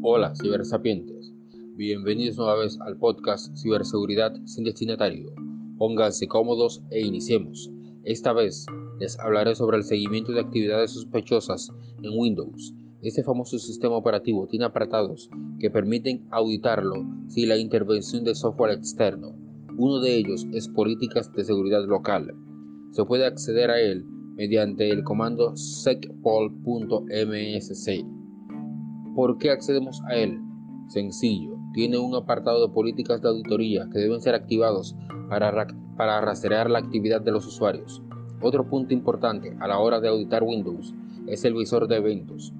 Hola, cibersapientes. Bienvenidos nueva vez al podcast Ciberseguridad sin destinatario. Pónganse cómodos e iniciemos. Esta vez les hablaré sobre el seguimiento de actividades sospechosas en Windows. Este famoso sistema operativo tiene apartados que permiten auditarlo sin la intervención de software externo. Uno de ellos es políticas de seguridad local. Se puede acceder a él mediante el comando secpol.msc ¿Por qué accedemos a él? Sencillo, tiene un apartado de políticas de auditoría que deben ser activados para, para rastrear la actividad de los usuarios. Otro punto importante a la hora de auditar Windows es el visor de eventos.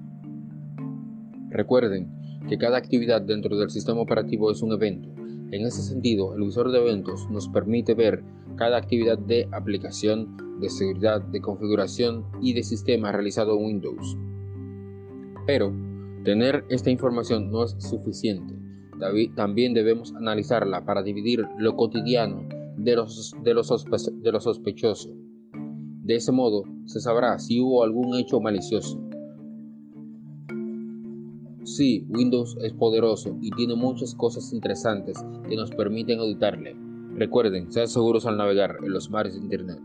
Recuerden que cada actividad dentro del sistema operativo es un evento. En ese sentido, el visor de eventos nos permite ver cada actividad de aplicación, de seguridad, de configuración y de sistema realizado en Windows. Pero, Tener esta información no es suficiente. También debemos analizarla para dividir lo cotidiano de los, de los, de lo sospechoso. De ese modo se sabrá si hubo algún hecho malicioso. Sí, Windows es poderoso y tiene muchas cosas interesantes que nos permiten auditarle. Recuerden, sean seguros al navegar en los mares de Internet.